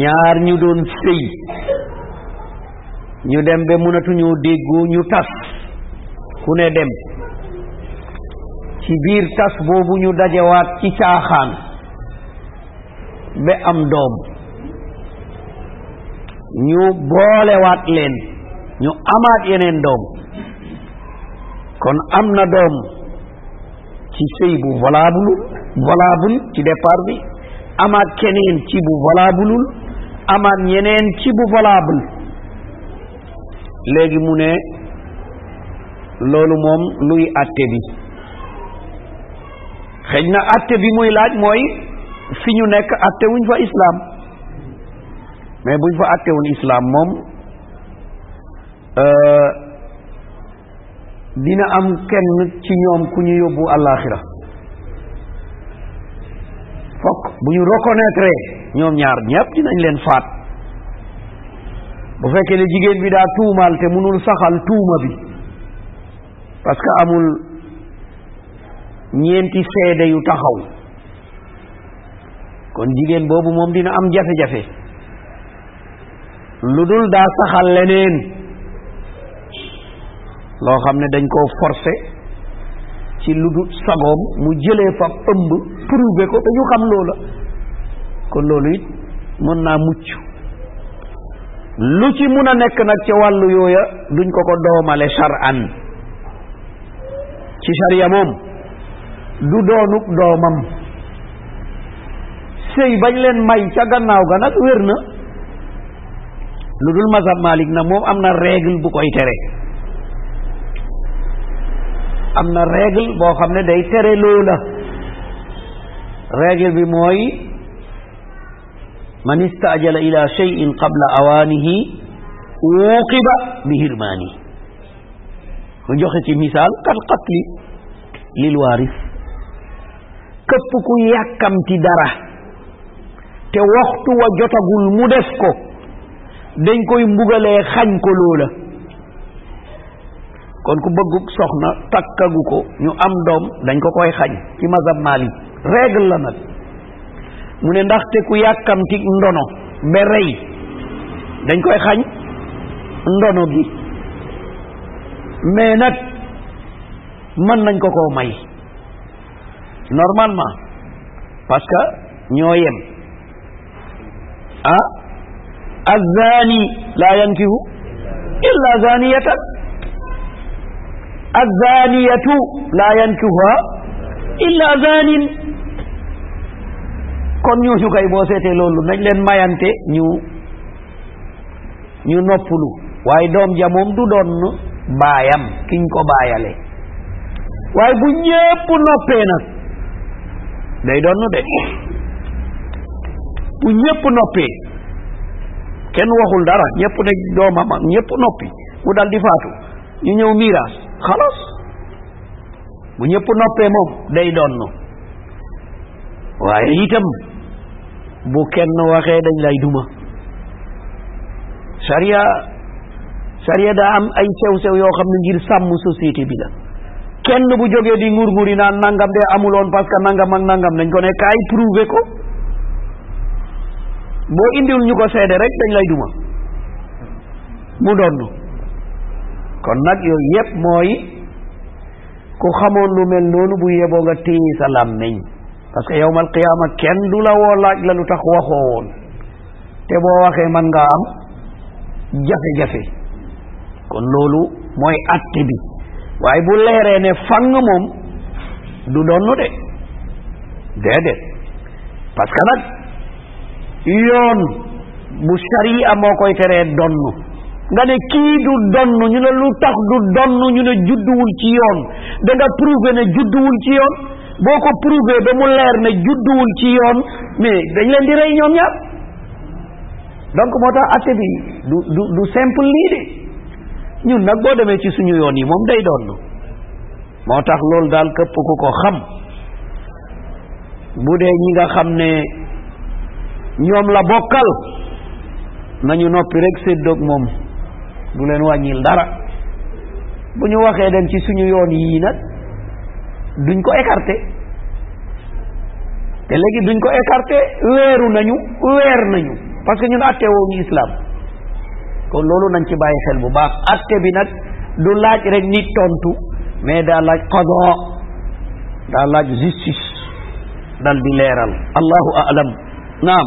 ñaar ñu doon sëy ñu dem ba mënatuñu déggu ñu tas ku ne dem ci biir tas boobu ñu dajewaat ci caaxaan ba am doom ñu boolewaat leen ñu amaat yeneen doom kon am na doom ci sëy bu valable valable ci départ bi amaat keneen ci bu valableul amaat ñeneen ci bu valable léegi mu ne loolu moom luy àtte bi xëj na àtte bi muy laaj mooy fi ñu nekk àtte wuñ fa islaam mais buñ fa àtte wuñ islaam moom euh, dina am kenn ci ñoom ku ñu yóbbu àllaaxira fokk bu ñu reconnaître ñoom ñaar ñëpp dinañ leen faat bu fekkee ne jigéen bi daa tuumaal te mënul saxal tuuma bi parce que amul ñeenti seede yu taxaw kon jigéen boobu moom dina am jafe-jafe lu dul daa saxal leneen loo xam ne dañ koo forcé ci lu dul sagoom mu jëlee fa ëmb prouvé ko te ñu xam loola kon loolu it mën naa mucc lu ci mun a nekk nag ci wàllu yooya duñ ko ko doomale shar'an ci sharia moom du doonub doomam sëy bañ leen may ca gannaaw ga nag wér na lu dul mazhab Malik na moom am na règle bu koy tere am na règle boo xam ne day tere loola règle bi mooy man istaajala ila shay'in qabla awaanihi uqiba bi hirmaani mu joxe ci misaal kat xatli lil waaris këpp ku yàkkamti dara te waxtu wa jotagul mu def ko dañ koy mbugalee xañ ko loola kon ku bëggu soxna takkagu ko ñu am doom dañ ko koy xañ ci mazhab Maalik règle la nag mu ne ndaxte ku yàkkamti ndono ba rey dañ koy xañ ndono gi mais nag mën nañ ko koo may normalement parce que ñoo yem ah azzaani laa yankihu illa zaaniyatan azzaaniyatu laa yankihuha illa zaanin kon ñooñu kay boo seetee loolu nañ leen mayante ñu ñu noppalu waaye doom ja moom du doon baayam kiñ ko baayale waaye bu ñépp noppee nag day doon de bu ñépp noppee kenn waxul dara ñëpp ne doomam ñëpp noppi mu dal di faatu ñu ñëw miiraas xalas bu ñëpp noppee moom day doon no waaye itam bu kenn waxee dañ lay duma sariya sariya daa am ay sew-sew yoo xam ne ngir sàmm société bi la kenn bu jógee di ngur-nguri naan nangam de amuloon parce que nangam ak nangam nañ ko ne kaay prouver ko boo indiwul ñu ko seede rek dañ lay duma mu donn kon nag yooyu yépp mooy ku xamoon lu mel noonu bu yeboo nga téye sa làmmiñ parce que yawmal qiyaama kenn du la woo laaj la lu tax waxoo woon te boo waxee mën ngaa am jafe-jafe kon loolu mooy àtte bi waaye bu leeree ne fang moom du donnu de déedéet parce que nag yoon bu sariya moo koy teree donnu nga ne kii du donnu ñu ne lu tax du donnu ñu ne judduwul ci yoon da nga prouvé ne judduwul ci yoon boo ko prouvé ba mu leer ne judduwul ci yoon mais dañ leen di rey ñoom ñaar donc moo tax atte bi du du du simple lii de ñun nag boo demee ci suñu yoon yi moom day doon moo tax loolu daal këpp ku ko xam bu dee ñi nga xam ne ñoom la bokkal nañu noppi rek séddoog moom du leen wàññil dara bu ñu waxee dem ci suñu yoon yii nag duñ ko écarté te léegi duñ ko écarté weeru nañu weer nañu parce que ñun atte woo ñu islam kon loolu nañ ci bàyyi xel bu baax atte bi nag du laaj rek nit tontu mais daa laaj qada daa laaj justice dal di leeral allahu alam naam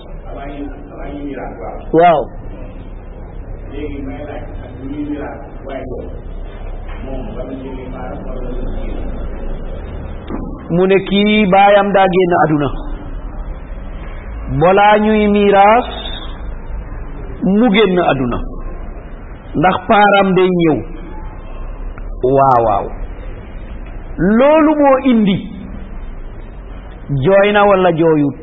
waaw mu ne kii baayam daa génn àdduna balaa ñuy miiraas mu génn àdduna ndax paaram day ñëw waaw waaw loolu moo indi jooy na walla jooyut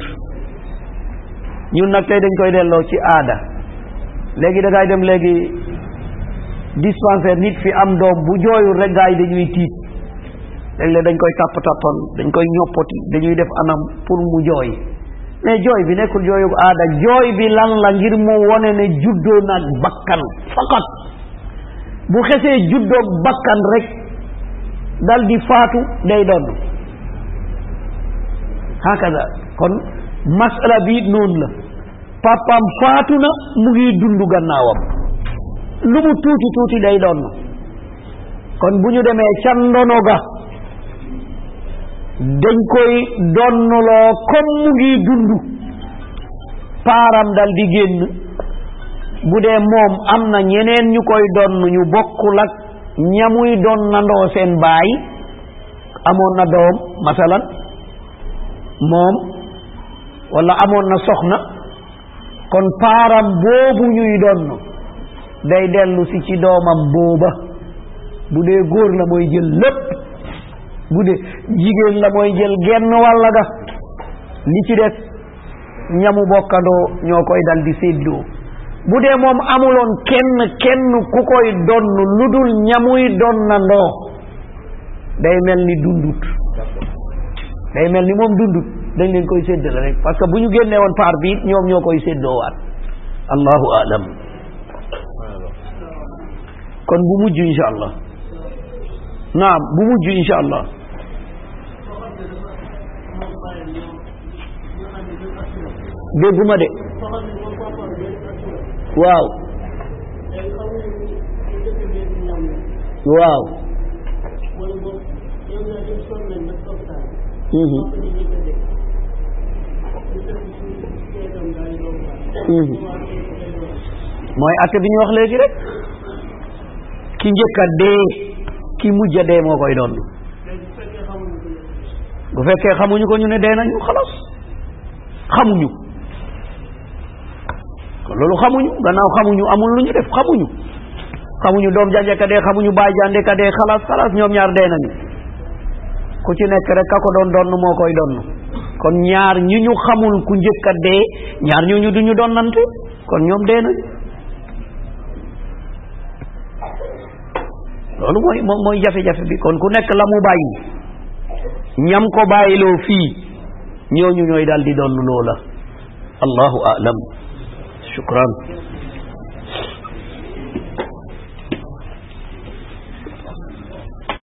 ñun nag tey dañ koy delloo ci aada léegi da ngay dem léegi dispensaire nit fi am doom bu jooyul rek gaa yi dañuy tiit léeg-léeg dañ koy tàpp tàppal dañ koy ñoppati dañuy def anam pour mu jooy mais jooy bi nekkul jooyu aada jooy bi lan la ngir mu wone ne juddoo naag bakkan faqat bu xesee juddoog bakkan rek dal di faatu day doon hakaza kon masala bi noonu la papaam faatu na mu ngi dund gannaawam lu mu tuuti tuuti day doon na kon bu ñu demee ca ndono ga dañ koy donnuloo comme mu ngi dund paaram dal di génn bu dee moom am na ñeneen ñu koy donn ñu bokkul ak ñamuy donnandoo seen baay amoon na doom masalan moom wala amoon na soxna kon paaram boobu ñuy donn day dellu si ci doomam booba bu dee góor la mooy jël lépp bu dee jigéen la mooy jël genn wàlla ga li ci des ñamu bokkandoo ñoo koy dal di séddoo bu dee moom amuloon kenn kenn ku koy donn lu dul ñamuy donnandoo day mel ni dundut day mel ni moom dundut dañ leen koy séddale rek parce que bu ñu génnee woon paar bi ñoom ñoo koy séddoowaat allahu alam kon bu mujj insha allah naam bu mujj insha allah dégguma de waaw waaw mhm mhm mooy atte bi ñu wax léegi rek ki njëkk a dee ki mujj a dee moo koy doon bu fekkee xamuñu ko ñu ne dee nañu xalaas xamuñu loolu xamuñu gannaaw xamuñu amul lu ñu def xamuñu xamuñu doom jànje ka dee xamuñu baay jànde ka dee xalaas xalaas ñoom ñaar dee nañu ku ci nekk rek ka ko doon donn moo koy donn kon ñaar ñi ñu xamul ku njëkk a dee ñaar ñooñu duñu donnante kon ñoom dee nañu loolu mooy moom mooy jafe-jafe bi kon ku nekk la mu bàyyi ñam ko bàyyiloo fii ñooñu ñooy daal di doon loola allahu alam shukran